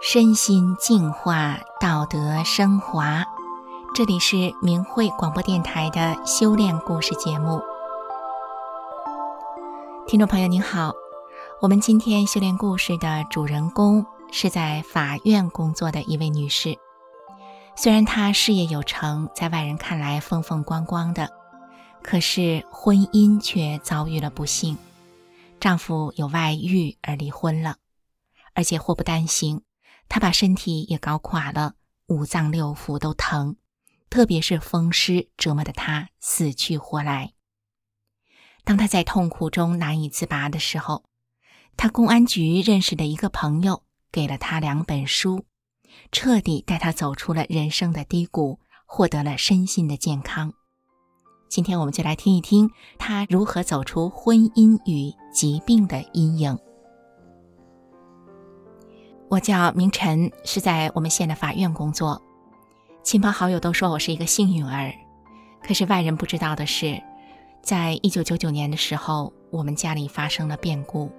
身心净化，道德升华。这里是明慧广播电台的修炼故事节目。听众朋友您好，我们今天修炼故事的主人公是在法院工作的一位女士。虽然她事业有成，在外人看来风风光光的，可是婚姻却遭遇了不幸，丈夫有外遇而离婚了，而且祸不单行。她把身体也搞垮了，五脏六腑都疼，特别是风湿折磨得他死去活来。当他在痛苦中难以自拔的时候，他公安局认识的一个朋友给了他两本书，彻底带他走出了人生的低谷，获得了身心的健康。今天我们就来听一听他如何走出婚姻与疾病的阴影。我叫明晨，是在我们县的法院工作。亲朋好友都说我是一个幸运儿，可是外人不知道的是，在一九九九年的时候，我们家里发生了变故，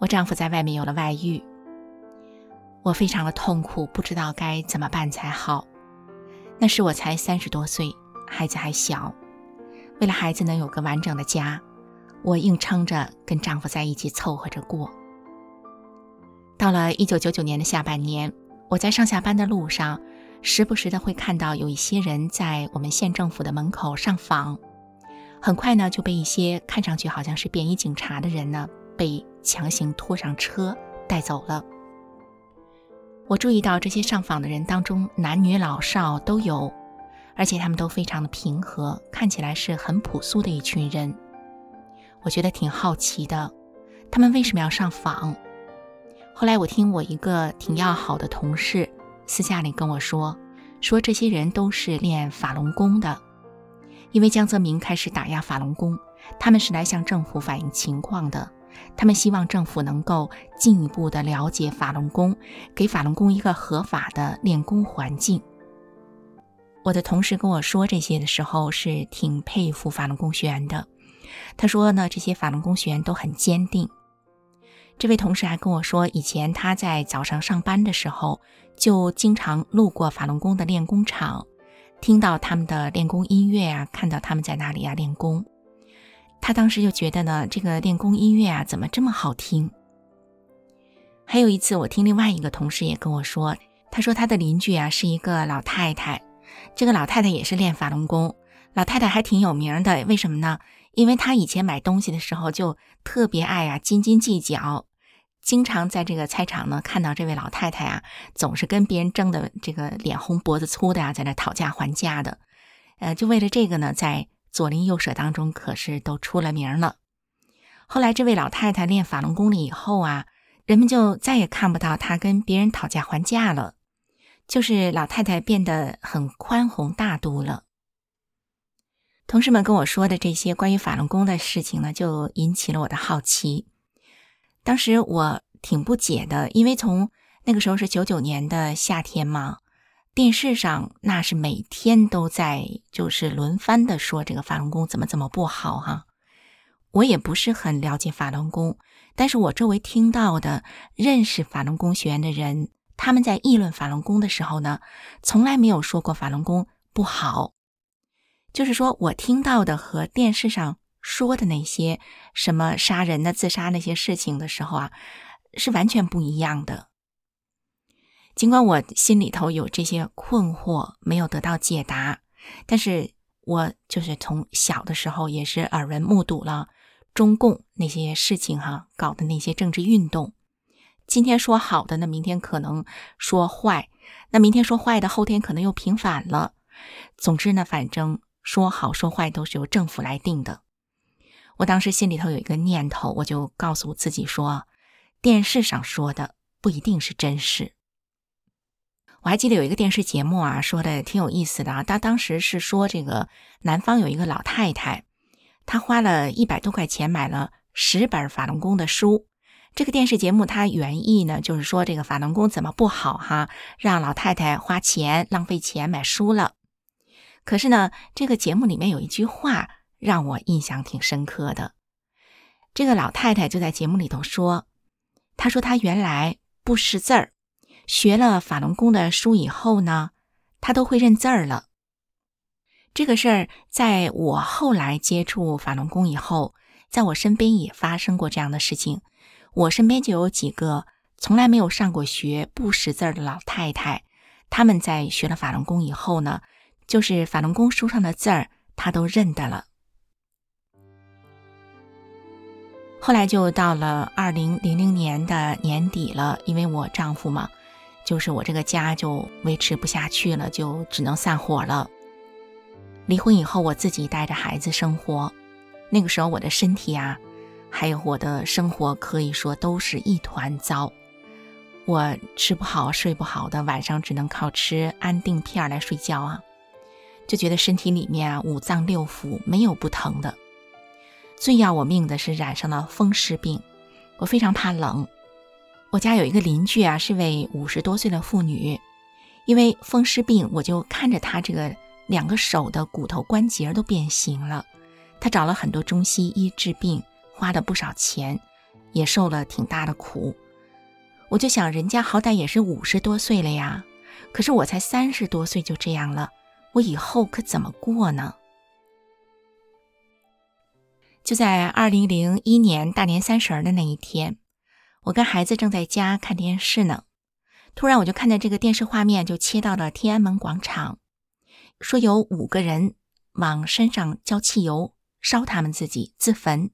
我丈夫在外面有了外遇。我非常的痛苦，不知道该怎么办才好。那时我才三十多岁，孩子还小，为了孩子能有个完整的家，我硬撑着跟丈夫在一起凑合着过。到了一九九九年的下半年，我在上下班的路上，时不时的会看到有一些人在我们县政府的门口上访，很快呢就被一些看上去好像是便衣警察的人呢被强行拖上车带走了。我注意到这些上访的人当中，男女老少都有，而且他们都非常的平和，看起来是很朴素的一群人。我觉得挺好奇的，他们为什么要上访？后来我听我一个挺要好的同事私下里跟我说，说这些人都是练法轮功的，因为江泽民开始打压法轮功，他们是来向政府反映情况的，他们希望政府能够进一步的了解法轮功，给法轮功一个合法的练功环境。我的同事跟我说这些的时候是挺佩服法轮功学员的，他说呢，这些法轮功学员都很坚定。这位同事还跟我说，以前他在早上上班的时候，就经常路过法轮功的练功场，听到他们的练功音乐啊，看到他们在那里啊练功。他当时就觉得呢，这个练功音乐啊，怎么这么好听？还有一次，我听另外一个同事也跟我说，他说他的邻居啊是一个老太太，这个老太太也是练法轮功，老太太还挺有名的。为什么呢？因为她以前买东西的时候就特别爱啊斤斤计较。经常在这个菜场呢，看到这位老太太啊，总是跟别人争的这个脸红脖子粗的啊，在那讨价还价的，呃，就为了这个呢，在左邻右舍当中可是都出了名了。后来这位老太太练法轮功了以后啊，人们就再也看不到她跟别人讨价还价了，就是老太太变得很宽宏大度了。同事们跟我说的这些关于法轮功的事情呢，就引起了我的好奇。当时我挺不解的，因为从那个时候是九九年的夏天嘛，电视上那是每天都在就是轮番的说这个法轮功怎么怎么不好哈。我也不是很了解法轮功，但是我周围听到的认识法轮功学员的人，他们在议论法轮功的时候呢，从来没有说过法轮功不好，就是说我听到的和电视上。说的那些什么杀人的、自杀那些事情的时候啊，是完全不一样的。尽管我心里头有这些困惑没有得到解答，但是我就是从小的时候也是耳闻目睹了中共那些事情哈，搞的那些政治运动。今天说好的，那明天可能说坏；那明天说坏的，后天可能又平反了。总之呢，反正说好说坏都是由政府来定的。我当时心里头有一个念头，我就告诉自己说，电视上说的不一定是真事。我还记得有一个电视节目啊，说的挺有意思的啊。他当时是说，这个南方有一个老太太，她花了一百多块钱买了十本法轮功的书。这个电视节目它原意呢，就是说这个法轮功怎么不好哈，让老太太花钱浪费钱买书了。可是呢，这个节目里面有一句话。让我印象挺深刻的。这个老太太就在节目里头说，她说她原来不识字儿，学了法轮功的书以后呢，她都会认字儿了。这个事儿在我后来接触法轮功以后，在我身边也发生过这样的事情。我身边就有几个从来没有上过学、不识字的老太太，他们在学了法轮功以后呢，就是法轮功书上的字儿，她都认得了。后来就到了二零零零年的年底了，因为我丈夫嘛，就是我这个家就维持不下去了，就只能散伙了。离婚以后，我自己带着孩子生活，那个时候我的身体啊。还有我的生活可以说都是一团糟，我吃不好睡不好的，晚上只能靠吃安定片来睡觉啊，就觉得身体里面啊五脏六腑没有不疼的。最要我命的是染上了风湿病，我非常怕冷。我家有一个邻居啊，是位五十多岁的妇女，因为风湿病，我就看着她这个两个手的骨头关节都变形了，她找了很多中西医治病。花了不少钱，也受了挺大的苦。我就想，人家好歹也是五十多岁了呀，可是我才三十多岁就这样了，我以后可怎么过呢？就在二零零一年大年三十的那一天，我跟孩子正在家看电视呢，突然我就看见这个电视画面就切到了天安门广场，说有五个人往身上浇汽油，烧他们自己自焚。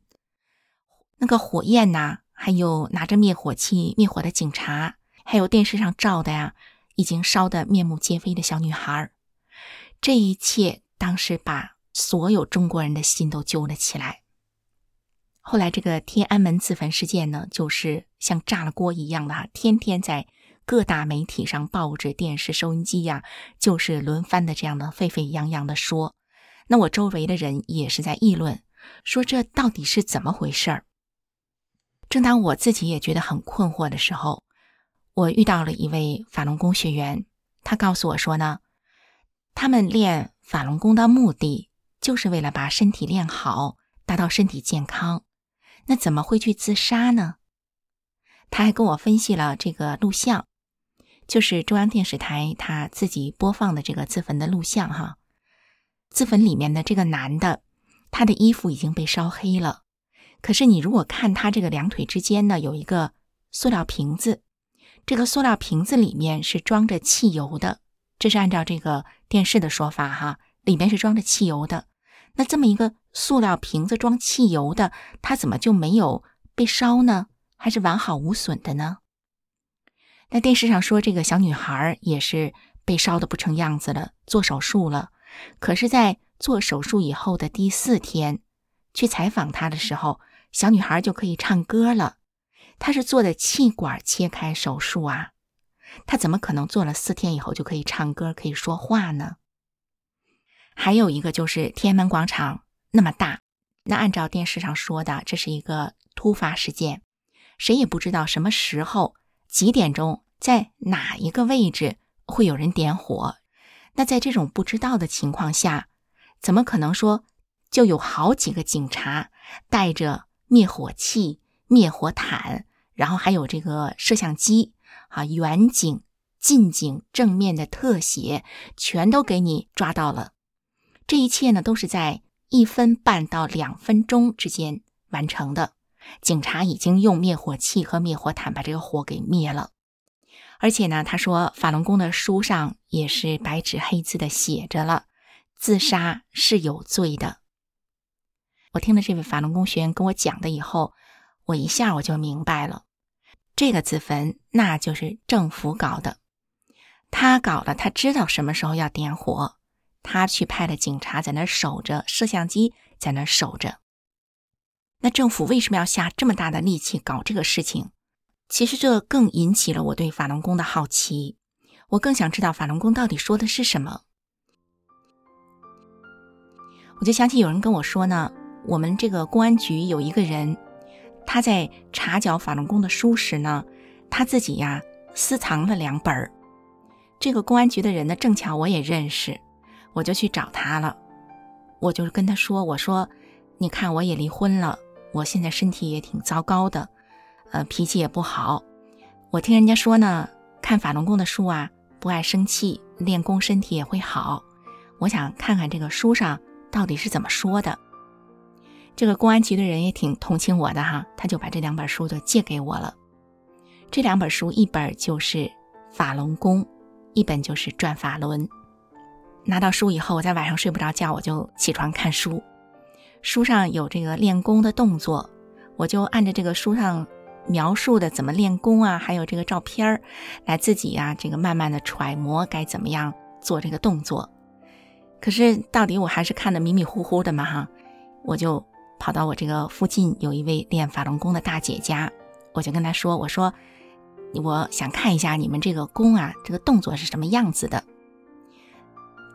那个火焰呐，还有拿着灭火器灭火的警察，还有电视上照的呀，已经烧得面目皆非的小女孩，这一切当时把所有中国人的心都揪了起来。后来这个天安门自焚事件呢，就是像炸了锅一样的，天天在各大媒体上、报纸、电视、收音机呀，就是轮番的这样的沸沸扬扬的说。那我周围的人也是在议论，说这到底是怎么回事儿？正当我自己也觉得很困惑的时候，我遇到了一位法轮功学员，他告诉我说呢，他们练法轮功的目的就是为了把身体练好，达到身体健康，那怎么会去自杀呢？他还跟我分析了这个录像，就是中央电视台他自己播放的这个自焚的录像哈，自焚里面的这个男的，他的衣服已经被烧黑了。可是你如果看他这个两腿之间呢，有一个塑料瓶子，这个塑料瓶子里面是装着汽油的，这是按照这个电视的说法哈，里面是装着汽油的。那这么一个塑料瓶子装汽油的，它怎么就没有被烧呢？还是完好无损的呢？那电视上说这个小女孩也是被烧的不成样子了，做手术了。可是，在做手术以后的第四天去采访她的时候。小女孩就可以唱歌了，她是做的气管切开手术啊，她怎么可能做了四天以后就可以唱歌、可以说话呢？还有一个就是天安门广场那么大，那按照电视上说的，这是一个突发事件，谁也不知道什么时候、几点钟、在哪一个位置会有人点火。那在这种不知道的情况下，怎么可能说就有好几个警察带着？灭火器、灭火毯，然后还有这个摄像机啊，远景、近景、正面的特写，全都给你抓到了。这一切呢，都是在一分半到两分钟之间完成的。警察已经用灭火器和灭火毯把这个火给灭了。而且呢，他说法轮功的书上也是白纸黑字的写着了，自杀是有罪的。我听了这位法轮功学员跟我讲的以后，我一下我就明白了，这个自焚那就是政府搞的，他搞了，他知道什么时候要点火，他去派了警察在那守着，摄像机在那守着。那政府为什么要下这么大的力气搞这个事情？其实这更引起了我对法轮功的好奇，我更想知道法轮功到底说的是什么。我就想起有人跟我说呢。我们这个公安局有一个人，他在查缴法轮功的书时呢，他自己呀私藏了两本儿。这个公安局的人呢，正巧我也认识，我就去找他了。我就跟他说：“我说，你看我也离婚了，我现在身体也挺糟糕的，呃，脾气也不好。我听人家说呢，看法轮功的书啊，不爱生气，练功身体也会好。我想看看这个书上到底是怎么说的。”这个公安局的人也挺同情我的哈，他就把这两本书就借给我了。这两本书，一本就是《法轮功》，一本就是《转法轮》。拿到书以后，我在晚上睡不着觉，我就起床看书。书上有这个练功的动作，我就按照这个书上描述的怎么练功啊，还有这个照片儿，来自己呀这个慢慢的揣摩该怎么样做这个动作。可是到底我还是看的迷迷糊糊的嘛哈，我就。跑到我这个附近有一位练法轮功的大姐家，我就跟她说：“我说，我想看一下你们这个功啊，这个动作是什么样子的。”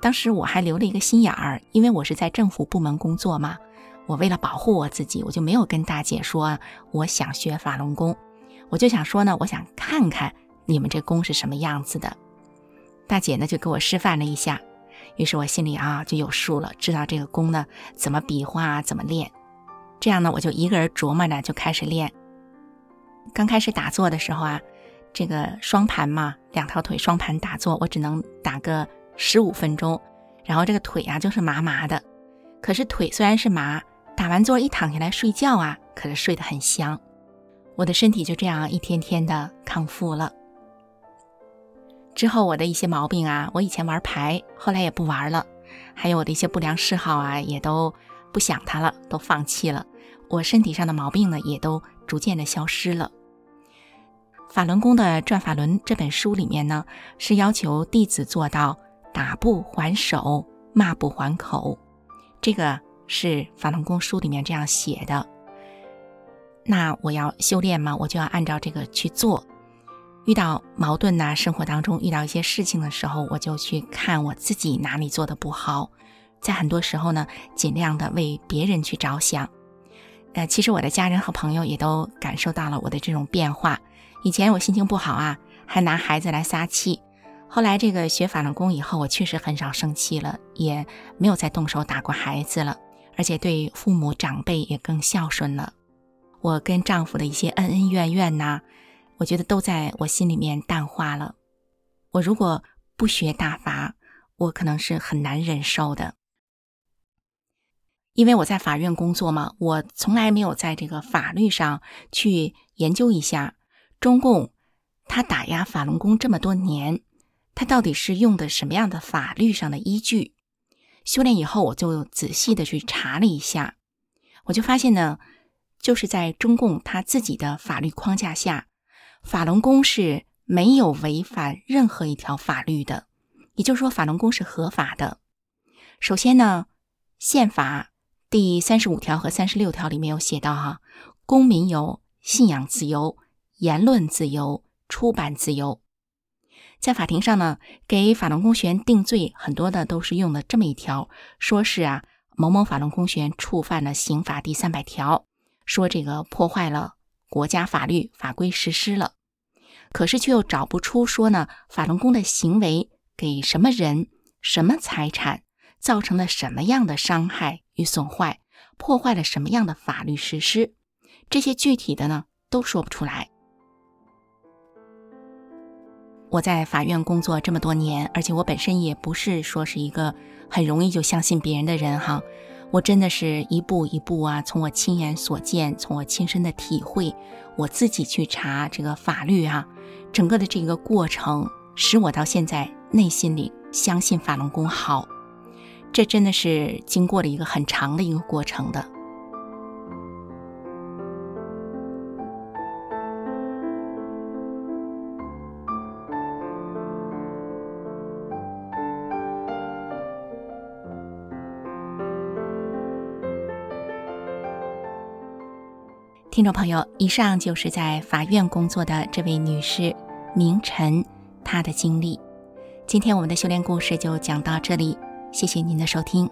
当时我还留了一个心眼儿，因为我是在政府部门工作嘛，我为了保护我自己，我就没有跟大姐说我想学法轮功，我就想说呢，我想看看你们这功是什么样子的。大姐呢就给我示范了一下，于是我心里啊就有数了，知道这个功呢怎么比划，怎么练。这样呢，我就一个人琢磨着就开始练。刚开始打坐的时候啊，这个双盘嘛，两条腿双盘打坐，我只能打个十五分钟，然后这个腿啊就是麻麻的。可是腿虽然是麻，打完坐一躺下来睡觉啊，可是睡得很香。我的身体就这样一天天的康复了。之后我的一些毛病啊，我以前玩牌，后来也不玩了，还有我的一些不良嗜好啊，也都。不想他了，都放弃了。我身体上的毛病呢，也都逐渐的消失了。法轮功的《转法轮》这本书里面呢，是要求弟子做到打不还手，骂不还口。这个是法轮功书里面这样写的。那我要修炼嘛，我就要按照这个去做。遇到矛盾呐，生活当中遇到一些事情的时候，我就去看我自己哪里做的不好。在很多时候呢，尽量的为别人去着想。呃，其实我的家人和朋友也都感受到了我的这种变化。以前我心情不好啊，还拿孩子来撒气。后来这个学法轮功以后，我确实很少生气了，也没有再动手打过孩子了，而且对父母长辈也更孝顺了。我跟丈夫的一些恩恩怨怨呐，我觉得都在我心里面淡化了。我如果不学大法，我可能是很难忍受的。因为我在法院工作嘛，我从来没有在这个法律上去研究一下中共他打压法轮功这么多年，他到底是用的什么样的法律上的依据？修炼以后，我就仔细的去查了一下，我就发现呢，就是在中共他自己的法律框架下，法轮功是没有违反任何一条法律的，也就是说，法轮功是合法的。首先呢，宪法。第三十五条和三十六条里面有写到哈，公民有信仰自由、言论自由、出版自由。在法庭上呢，给法轮功学员定罪，很多的都是用的这么一条，说是啊某某法轮功学员触犯了刑法第三百条，说这个破坏了国家法律法规实施了，可是却又找不出说呢法轮功的行为给什么人、什么财产造成了什么样的伤害。与损坏，破坏了什么样的法律实施？这些具体的呢，都说不出来。我在法院工作这么多年，而且我本身也不是说是一个很容易就相信别人的人哈。我真的是一步一步啊，从我亲眼所见，从我亲身的体会，我自己去查这个法律哈，整个的这个过程，使我到现在内心里相信法轮功好。这真的是经过了一个很长的一个过程的。听众朋友，以上就是在法院工作的这位女士明晨她的经历。今天我们的修炼故事就讲到这里。谢谢您的收听。